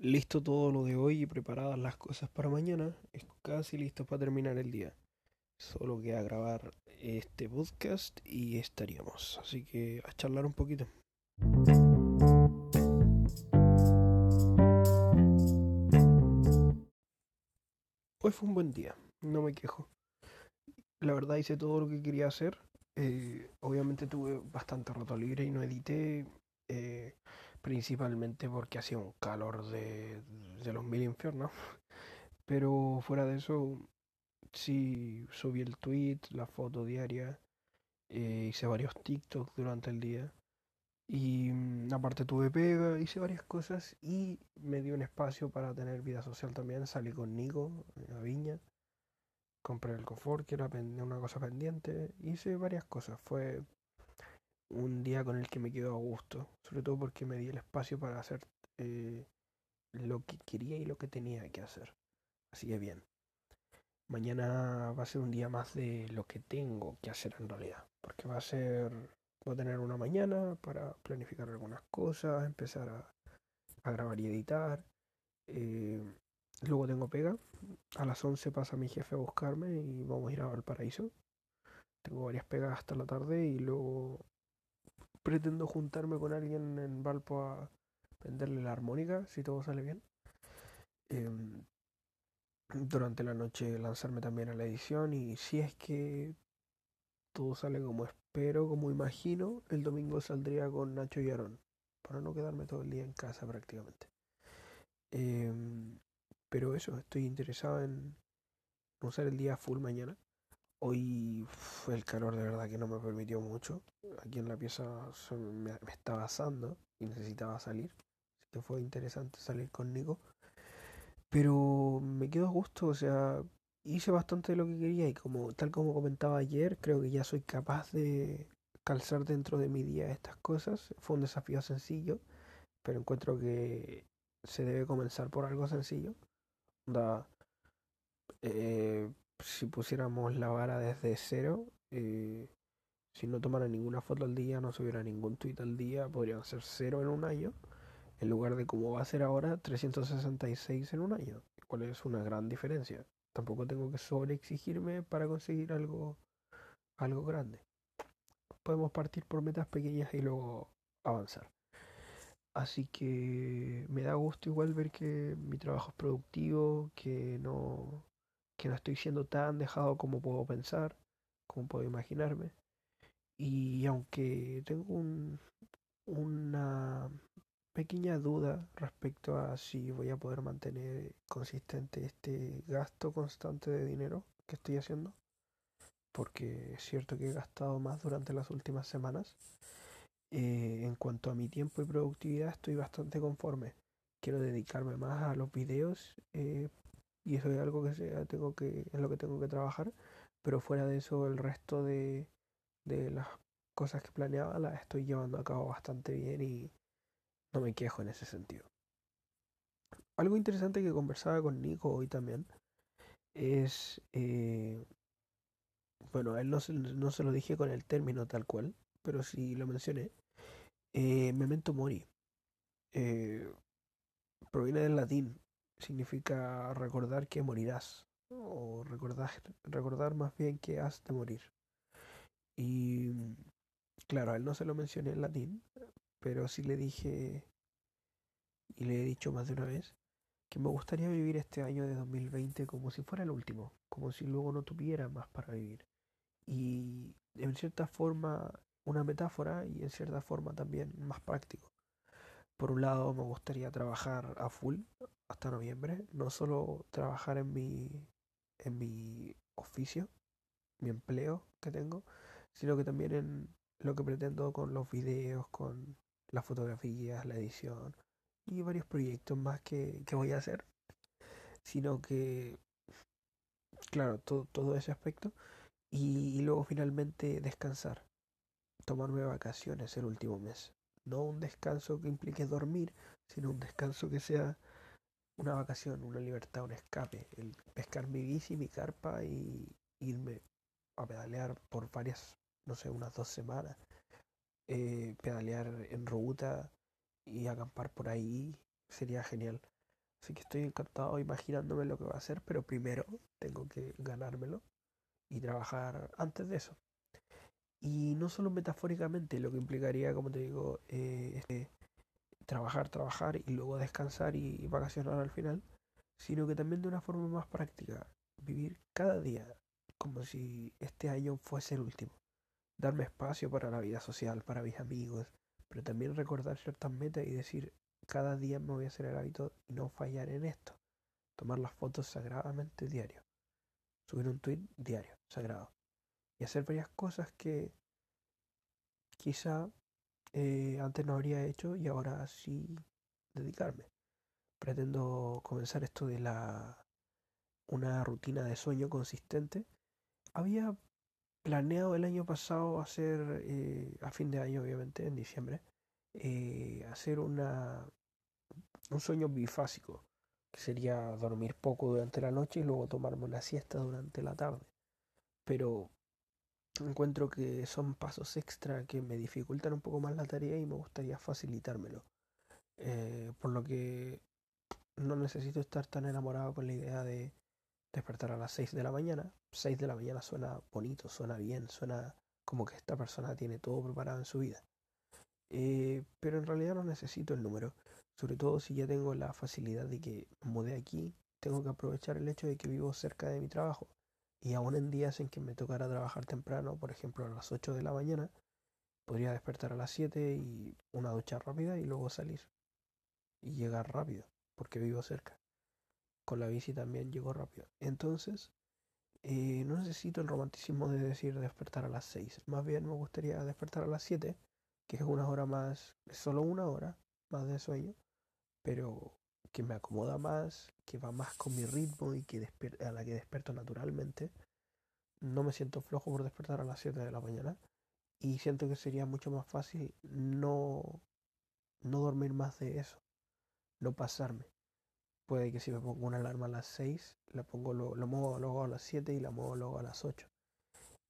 listo todo lo de hoy y preparadas las cosas para mañana, es casi listo para terminar el día. Solo queda grabar este podcast y estaríamos. Así que a charlar un poquito. Hoy fue un buen día, no me quejo. La verdad hice todo lo que quería hacer. Eh, obviamente tuve bastante rato libre y no edité. Eh, principalmente porque hacía un calor de, de los mil infiernos. Pero fuera de eso, sí subí el tweet, la foto diaria, eh, hice varios TikToks durante el día. Y mm, aparte tuve pega, hice varias cosas y me dio un espacio para tener vida social también. Salí con Nico a Viña, compré el confort, que era una cosa pendiente. Hice varias cosas. Fue un día con el que me quedo a gusto, sobre todo porque me di el espacio para hacer eh, lo que quería y lo que tenía que hacer. Así que bien. Mañana va a ser un día más de lo que tengo que hacer en realidad, porque va a ser, voy a tener una mañana para planificar algunas cosas, empezar a, grabar y editar. Eh, luego tengo pega. A las 11 pasa mi jefe a buscarme y vamos a ir a Valparaíso. Tengo varias pegas hasta la tarde y luego pretendo juntarme con alguien en Valpo a venderle la armónica, si todo sale bien. Em, durante la noche lanzarme también a la edición y si es que todo sale como espero, como imagino, el domingo saldría con Nacho y Aaron, para no quedarme todo el día en casa prácticamente. Em, pero eso, estoy interesado en usar el día full mañana. Hoy fue el calor de verdad que no me permitió mucho. Aquí en la pieza me, estaba asando y necesitaba salir. Así que fue interesante salir con Nico. Pero me quedo a gusto, o sea, hice bastante de lo que quería y como tal como comentaba ayer, creo que ya soy capaz de calzar dentro de mi día estas cosas. Fue un desafío sencillo, pero encuentro que se debe comenzar por algo sencillo. Da, si pusiéramos la vara desde cero, eh, si no tomara ninguna foto al día, no subiera ningún tweet al día, podrían ser cero en un año, en lugar de como va a ser ahora, 366 en un año, cual es una gran diferencia. Tampoco tengo que sobreexigirme para conseguir algo, algo grande. Podemos partir por metas pequeñas y luego avanzar. Así que me da gusto igual ver que mi trabajo es productivo, que no, que no estoy siendo tan dejado como puedo pensar, como puedo imaginarme. Y aunque tengo un, una pequeña duda respecto a si voy a poder mantener consistente este gasto constante de dinero que estoy haciendo, porque es cierto que he gastado más durante las últimas semanas. Eh, en cuanto a mi tiempo y productividad estoy bastante conforme. Quiero dedicarme más a los videos eh, y eso es algo que tengo que es lo que tengo que trabajar pero fuera de eso el resto de, de las cosas que planeaba las estoy llevando a cabo bastante bien y no me quejo en ese sentido. Algo interesante que conversaba con Nico hoy también es eh, bueno él no se, no se lo dije con el término tal cual pero sí lo mencioné eh, memento mori eh, proviene del latín significa recordar que morirás, o recordar, recordar más bien que has de morir. Y claro, a él no se lo mencioné en latín, pero sí le dije, y le he dicho más de una vez, que me gustaría vivir este año de 2020 como si fuera el último, como si luego no tuviera más para vivir. Y en cierta forma una metáfora y en cierta forma también más práctico. Por un lado me gustaría trabajar a full hasta noviembre, no solo trabajar en mi, en mi oficio, mi empleo que tengo, sino que también en lo que pretendo con los videos, con las fotografías, la edición y varios proyectos más que, que voy a hacer. Sino que, claro, todo, todo ese aspecto. Y, y luego finalmente descansar, tomarme vacaciones el último mes. No un descanso que implique dormir, sino un descanso que sea una vacación, una libertad, un escape. El pescar mi bici, mi carpa y irme a pedalear por varias, no sé, unas dos semanas. Eh, pedalear en ruta y acampar por ahí sería genial. Así que estoy encantado imaginándome lo que va a hacer, pero primero tengo que ganármelo y trabajar antes de eso. Y no solo metafóricamente, lo que implicaría, como te digo, eh, este, trabajar, trabajar y luego descansar y vacacionar al final, sino que también de una forma más práctica, vivir cada día como si este año fuese el último. Darme espacio para la vida social, para mis amigos, pero también recordar ciertas metas y decir, cada día me voy a hacer el hábito y no fallar en esto. Tomar las fotos sagradamente diario. Subir un tweet diario, sagrado. Y hacer varias cosas que quizá eh, antes no habría hecho y ahora sí dedicarme. Pretendo comenzar esto de la una rutina de sueño consistente. Había planeado el año pasado hacer, eh, a fin de año obviamente, en diciembre, eh, hacer una, un sueño bifásico, que sería dormir poco durante la noche y luego tomarme una siesta durante la tarde. Pero encuentro que son pasos extra que me dificultan un poco más la tarea y me gustaría facilitármelo. Eh, por lo que no necesito estar tan enamorado con la idea de despertar a las 6 de la mañana. 6 de la mañana suena bonito, suena bien, suena como que esta persona tiene todo preparado en su vida. Eh, pero en realidad no necesito el número. Sobre todo si ya tengo la facilidad de que mudé aquí, tengo que aprovechar el hecho de que vivo cerca de mi trabajo. Y aún en días en que me tocara trabajar temprano, por ejemplo a las 8 de la mañana, podría despertar a las 7 y una ducha rápida y luego salir. Y llegar rápido, porque vivo cerca. Con la bici también llego rápido. Entonces, eh, no necesito el romanticismo de decir despertar a las 6. Más bien me gustaría despertar a las 7, que es una hora más, solo una hora más de sueño, pero que me acomoda más, que va más con mi ritmo y que a la que despierto naturalmente. No me siento flojo por despertar a las 7 de la mañana y siento que sería mucho más fácil no, no dormir más de eso, no pasarme. Puede que si me pongo una alarma a las 6, la pongo lo muevo luego a las 7 y la muevo luego a las 8.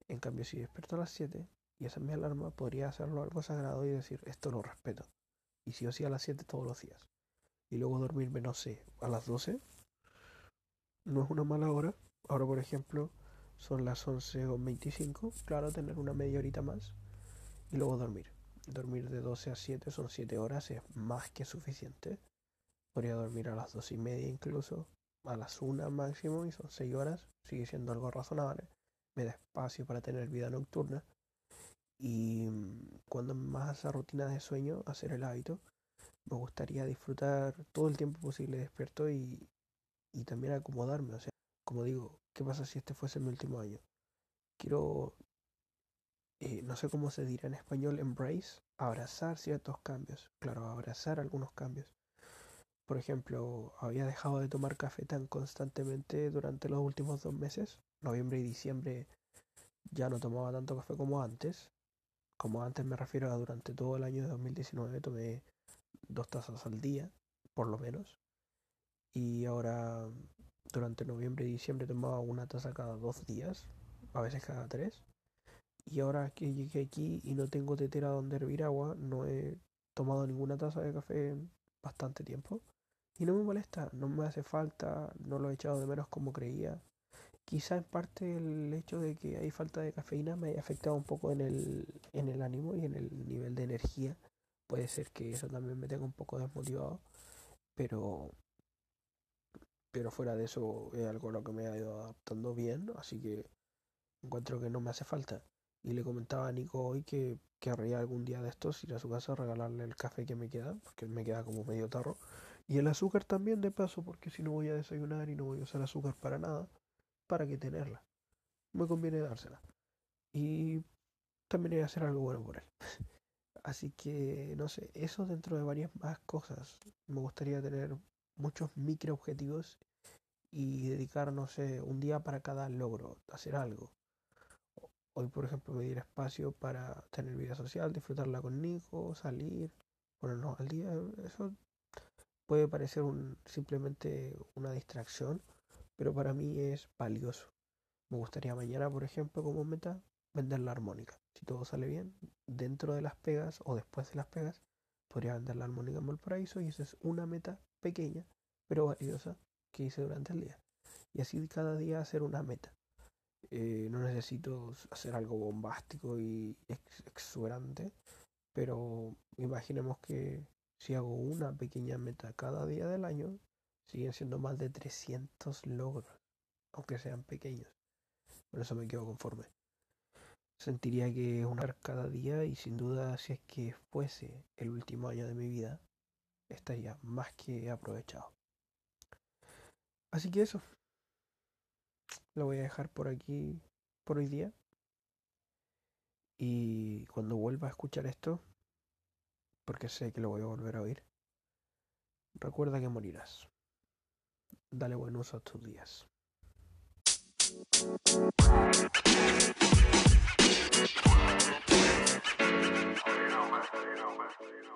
En cambio, si despierto a las 7 y esa es mi alarma, podría hacerlo algo sagrado y decir, esto lo respeto. Y si o sí a las 7 todos los días y luego dormirme, no sé, a las 12, no es una mala hora. Ahora, por ejemplo, son las 11.25, claro, tener una media horita más y luego dormir. Dormir de 12 a 7 son 7 horas, es más que suficiente. Podría dormir a las 2 y media incluso, a las 1 máximo y son 6 horas, sigue siendo algo razonable. Me da espacio para tener vida nocturna y mm, cuando más esa rutina de sueño, hacer el hábito, me gustaría disfrutar todo el tiempo posible despierto y, y también acomodarme. O sea, como digo, ¿qué pasa si este fuese mi último año? Quiero, eh, no sé cómo se dirá en español, embrace, abrazar ciertos cambios. Claro, abrazar algunos cambios. Por ejemplo, había dejado de tomar café tan constantemente durante los últimos dos meses. Noviembre y diciembre ya no tomaba tanto café como antes. Como antes me refiero a durante todo el año de 2019 tomé dos tazas al día, por lo menos. Y ahora durante noviembre y diciembre tomaba una taza cada dos días, a veces cada tres. Y ahora que llegué aquí y no tengo tetera donde hervir agua, no he tomado ninguna taza de café bastante tiempo. Y no me molesta, no me hace falta, no lo he echado de menos como creía. Quizá en parte el hecho de que hay falta de cafeína me haya afectado un poco en el, en el ánimo y en el nivel de energía Puede ser que eso también me tenga un poco desmotivado, pero pero fuera de eso es algo lo que me ha ido adaptando bien, así que encuentro que no me hace falta. Y le comentaba a Nico hoy que querría algún día de estos ir a su casa a regalarle el café que me queda, porque me queda como medio tarro. Y el azúcar también de paso, porque si no voy a desayunar y no voy a usar azúcar para nada, ¿para qué tenerla? Me conviene dársela. Y también voy a hacer algo bueno por él. Así que, no sé, eso dentro de varias más cosas. Me gustaría tener muchos micro objetivos y dedicar, no sé, un día para cada logro, hacer algo. Hoy, por ejemplo, me espacio para tener vida social, disfrutarla con Nico, salir, ponernos al día. Eso puede parecer un, simplemente una distracción, pero para mí es valioso. Me gustaría mañana, por ejemplo, como meta, vender la armónica. Si todo sale bien, dentro de las pegas o después de las pegas, podría vender la armónica en Valparaíso y esa es una meta pequeña, pero valiosa que hice durante el día. Y así cada día hacer una meta. Eh, no necesito hacer algo bombástico y exuberante, pero imaginemos que si hago una pequeña meta cada día del año, siguen siendo más de 300 logros, aunque sean pequeños. Por eso me quedo conforme. Sentiría que es una cada día y sin duda si es que fuese el último año de mi vida, estaría más que aprovechado. Así que eso. Lo voy a dejar por aquí por hoy día. Y cuando vuelva a escuchar esto, porque sé que lo voy a volver a oír, recuerda que morirás. Dale buen uso a tus días. for you.